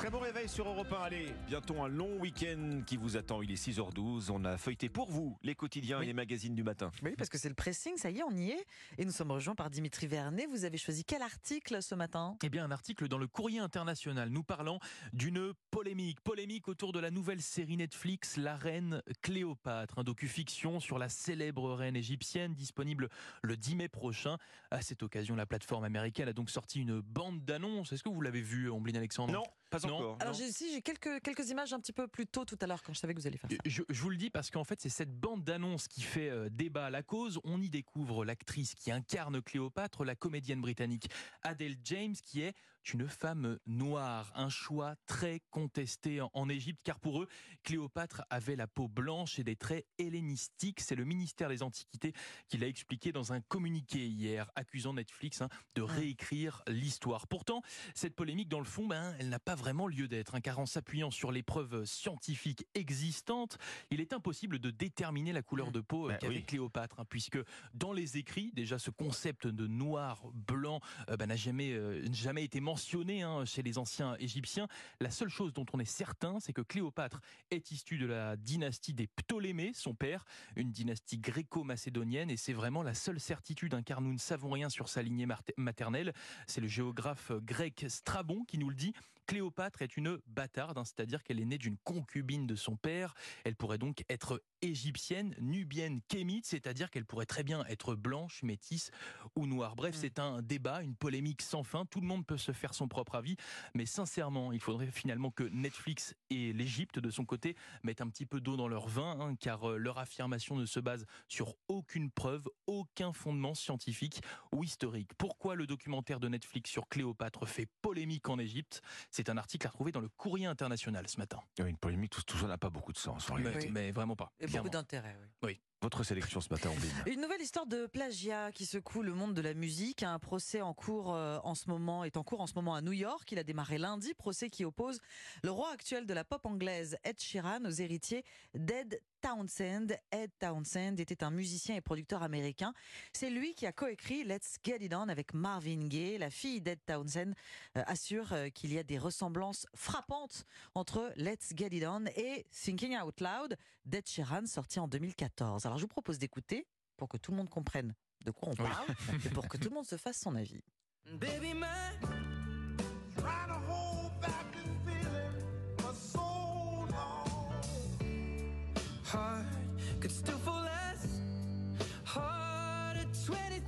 Très bon réveil sur Europe 1. Allez, bientôt un long week-end qui vous attend. Il est 6h12. On a feuilleté pour vous les quotidiens et les magazines du matin. Oui, parce que c'est le pressing, ça y est, on y est. Et nous sommes rejoints par Dimitri Vernet. Vous avez choisi quel article ce matin? Eh bien, un article dans le Courrier International nous parlant d'une polémique. Polémique autour de la nouvelle série Netflix, La Reine Cléopâtre. Un docu-fiction sur la célèbre reine égyptienne disponible le 10 mai prochain. À cette occasion, la plateforme américaine a donc sorti une bande d'annonces. Est-ce que vous l'avez vu, Omblin Alexandre? Non, pas encore. Alors, j'ai si, j'ai quelques, quelques images un petit peu plus tôt tout à l'heure quand je savais que vous alliez faire ça. Je, je vous le dis parce qu'en fait, c'est cette bande d'annonces qui fait euh, débat à la cause. On y découvre l'actrice qui incarne Cléopâtre, la comédienne britannique Adele James, qui est une femme noire. Un choix très contesté en, Égypte, car pour eux, Cléopâtre avait la peau blanche et des traits hellénistiques. C'est le ministère des Antiquités qui l'a expliqué dans un communiqué hier, accusant Netflix hein, de réécrire l'histoire. Pourtant, cette polémique, dans le fond, ben, elle n'a pas vraiment lieu d'être, hein, car en s'appuyant sur les preuves scientifiques existantes, il est impossible de déterminer la couleur de peau Bah qu'avait oui. Cléopâtre, hein, puisque dans les écrits, déjà ce concept de noir, blanc, euh, n'a jamais, euh, jamais été mentionné hein, chez les anciens Égyptiens. La seule chose dont on est certain, c'est que Cléopâtre est issue de la dynastie des Ptolémées, son père, une dynastie gréco-macédonienne, et c'est vraiment la seule certitude, hein, car nous ne savons rien sur sa lignée maternelle. C'est le géographe grec Strabon qui nous le dit. Cléopâtre est une bâtarde, hein, c'est-à-dire qu'elle est née d'une concubine de son père. Elle pourrait donc être égyptienne, nubienne, kémite, c'est-à-dire qu'elle pourrait très bien être blanche, métisse ou noire. Bref, c'est un débat, une polémique sans fin. Tout le monde peut se faire son propre avis, mais sincèrement, il faudrait finalement que Netflix et l'Égypte, de son côté, mettent un petit peu d'eau dans leur vin, hein, car euh, leur affirmation ne se base sur aucune preuve, aucun fondement scientifique ou historique. Pourquoi le documentaire de Netflix sur Cléopâtre fait polémique en Égypte? C'est un article à retrouver dans le Courrier international ce matin. Oui, Une polémique, tout, tout ça n'a pas beaucoup de sens en Mais, réalité. mais vraiment pas. Et clairement. beaucoup d'intérêt, oui. Votre sélection ce matin, Omblin. Une nouvelle histoire de plagiat qui secoue le monde de la musique. Un procès en cours euh, en ce moment est en cours en ce moment à New York. Il a démarré lundi. Procès qui oppose le roi actuel de la pop anglaise, Ed Sheeran, aux héritiers d'Ed Townsend. Ed Townsend était un musicien et producteur américain. C'est lui qui a coécrit Let's Get It On avec Marvin Gaye. La fille d'Ed Townsend euh, assure euh, qu'il y a des ressemblances frappantes entre Let's Get It On et Thinking Out Loud d'Ed Sheeran, sorti en 2014. Alors je vous propose d'écouter pour que tout le monde comprenne de quoi on parle et pour que tout le monde se fasse son avis. Baby, my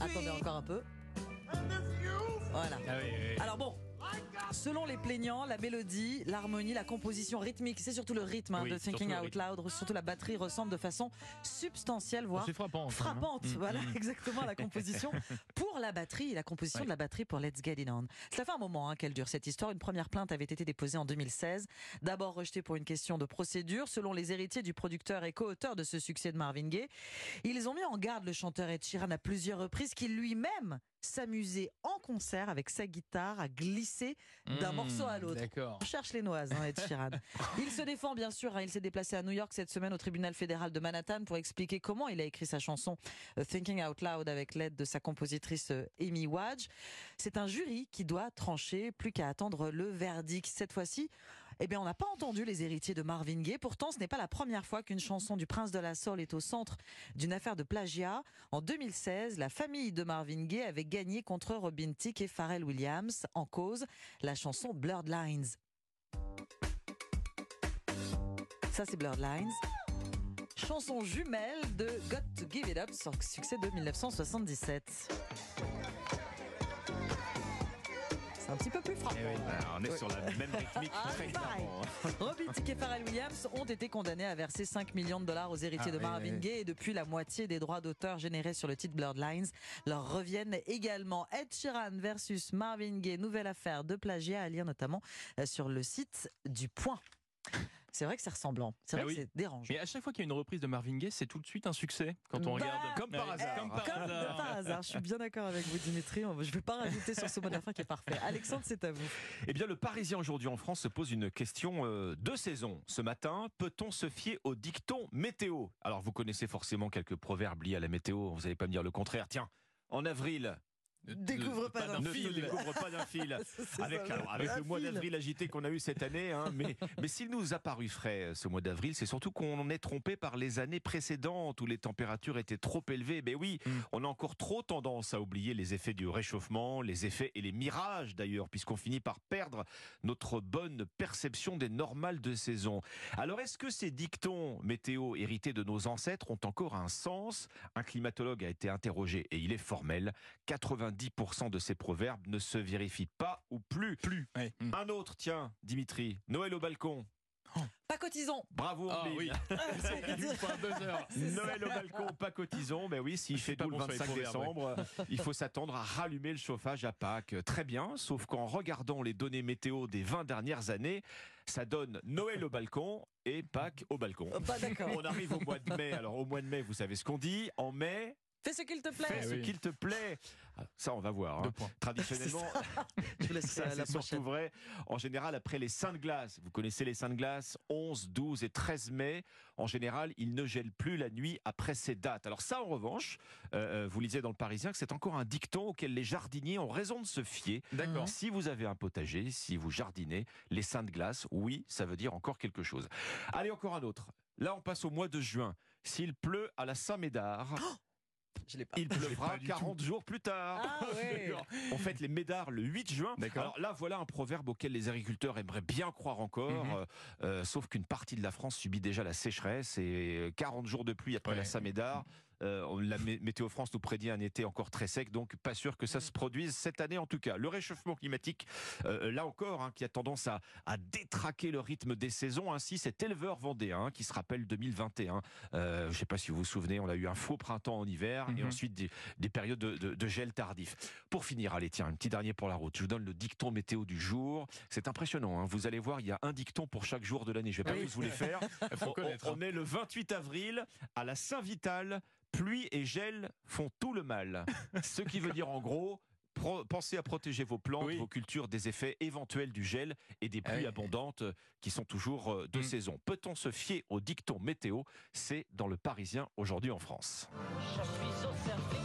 Attendez encore un peu. Voilà. Ah Alors bon, selon les plaignants, la mélodie, l'harmonie, la composition rythmique, c'est surtout le rythme hein, Oui, de Thinking Out Loud, surtout la batterie ressemble de façon substantielle, voire C'est frappant. hein. frappante. Mm, Voilà mm. exactement la composition pour la batterie, la composition Ouais. de la batterie pour Let's Get It On. Ça fait un moment hein, qu'elle dure cette histoire. Une première plainte avait été déposée en 2016, d'abord rejetée pour une question de procédure. Selon les héritiers du producteur et co-auteur de ce succès de Marvin Gaye, ils ont mis en garde le chanteur Ed Sheeran à plusieurs reprises qu'il lui-même s'amusait en concert avec sa guitare à glisser d'un Mm, morceau à l'autre. On cherche les noises, hein, Ed Sheeran. Il se défend bien sûr. hein. il s'est déplacé à New York cette semaine au tribunal fédéral de Manhattan pour expliquer comment il a écrit sa chanson euh, Thinking Out Loud avec l'aide de sa compositrice euh, Amy Wadge. C'est un jury qui doit trancher, plus qu'à attendre le verdict. Cette fois-ci, eh bien, on n'a pas entendu les héritiers de Marvin Gaye. Pourtant, ce n'est pas la première fois qu'une chanson du Prince de la Soul est au centre d'une affaire de plagiat. En 2016, la famille de Marvin Gaye avait gagné contre Robin Thicke et Pharrell Williams en cause la chanson Blurred Lines. Ça, c'est Blurred Lines. Chanson jumelle de Got to Give It Up, succès de 1977. C'est un petit peu plus frappant. Ah, on est sur la même rythmique Ah, très clairement. Et Pharrell Williams ont été condamnés à verser 5 millions de dollars aux héritiers Ah, de Marvin oui. Gaye et depuis la moitié des droits d'auteur générés sur le titre Blurred Lines leur reviennent également. Ed Sheeran versus Marvin Gaye, nouvelle affaire de plagiat à lire notamment euh, sur le site du Point. C'est vrai que c'est ressemblant. C'est Bah vrai oui. que c'est dérangeant. Mais à chaque fois qu'il y a une reprise de Marvin Gaye, c'est tout de suite un succès quand on Bah, regarde. Comme par Ouais, hasard. Comme par Comme hasard. par hasard. Je suis bien d'accord avec vous, Dimitri. Je ne vais pas rajouter sur ce mot de la fin qui est parfait. Alexandre, c'est à vous. Eh bien, le Parisien aujourd'hui en France se pose une question euh, de saison. Ce matin, peut-on se fier au dicton météo? Alors, vous connaissez forcément quelques proverbes liés à la météo. Vous n'allez pas me dire le contraire. Tiens, en avril, Ne- Découvre ne- pas d'un ne fil. découvre pas d'un fil. Avec, ça, alors, avec un le mois d'avril agité qu'on a eu cette année, hein, mais, mais s'il nous a paru frais euh, ce mois d'avril, c'est surtout qu'on est trompé par les années précédentes où les températures étaient trop élevées. Ben oui, Mm. on a encore trop tendance à oublier les effets du réchauffement, les effets et les mirages d'ailleurs, puisqu'on finit par perdre notre bonne perception des normales de saison. Alors est-ce que ces dictons météo hérités de nos ancêtres ont encore un sens? Un climatologue a été interrogé et il est formel. 90% de ces proverbes ne se vérifient pas ou plus. Plus. Ouais. Mm. Un autre, tiens, Dimitri, Noël au balcon. Pas cotisons. Bravo, Ah oui. Heures. Noël au balcon, pas cotisons. Mais oui, s'il fait doux le bon sur les 25 proverbes, décembre, il faut s'attendre à rallumer le chauffage à Pâques. Très bien, sauf qu'en regardant les données météo des 20 dernières années, ça donne Noël au balcon et Pâques au balcon. Oh, Pas d'accord. On arrive au mois de mai. Alors au mois de mai, vous savez ce qu'on dit? En mai, Fais ce qu'il te plaît. fais ce oui. qu'il te plaît. Ah, Ça, on va voir. hein. Traditionnellement, Je vous laisse ça, la surtout vrai. En général, après les Saintes Glaces, vous connaissez les Saintes Glaces, 11, 12 et 13 mai, en général, il ne gèle plus la nuit après ces dates. Alors ça, en revanche, euh, euh, vous lisez dans le Parisien que c'est encore un dicton auquel les jardiniers ont raison de se fier. D'accord. Si vous avez un potager, si vous jardinez, les Saintes Glaces, oui, ça veut dire encore quelque chose. Allez, encore un autre. Là, on passe au mois de juin. S'il pleut à la Saint-Médard, Je l'ai pas. il pleuvra pas du 40 jours plus tard. Ah ouais. On fête les médards le 8 juin. Alors là, voilà un proverbe auquel les agriculteurs aimeraient bien croire encore, Mhm. euh, euh, sauf qu'une partie de la France subit déjà la sécheresse et 40 jours de pluie après Ouais. la Saint-Médard. Euh, la Mé- Météo France nous prédit un été encore très sec, donc pas sûr que ça se produise cette année en tout cas. Le réchauffement climatique, euh, là encore, hein, qui a tendance à, à détraquer le rythme des saisons. Ainsi, cet éleveur vendéen hein, qui se rappelle 2021. Euh, je ne sais pas si vous vous souvenez, on a eu un faux printemps en hiver et Mhm. ensuite des, des périodes de, de- de gel tardif. Pour finir, allez, tiens, un petit dernier pour la route. Je vous donne le dicton météo du jour. C'est impressionnant. hein. Vous allez voir, il y a un dicton pour chaque jour de l'année. Je vais pas Oui. tous vous les faire. Il faut On- connaître. on, on est le 28 avril à la Saint-Vital. Pluie et gel font tout le mal. Ce qui veut dire en gros. pro- Pensez à protéger vos plantes, Oui. vos cultures des effets éventuels du gel et des pluies oui. abondantes euh, qui sont toujours euh, de Mm. saison. Peut-on se fier au dicton météo? C'est dans le Parisien aujourd'hui en France. Je suis au service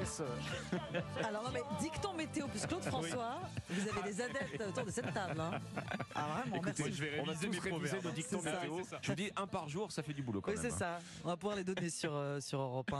laisse. Alors non mais dicton météo plus Claude François, vous avez des adeptes autour de cette table. Hein. Ah vraiment, Écoutez, merci. je vais on réviser tous mes proverbes. nos dictons météo. Ça. Je vous dis un par jour, ça fait du boulot quand Oui même. c'est hein. ça. On va pouvoir les donner sur, euh, sur Europe 1.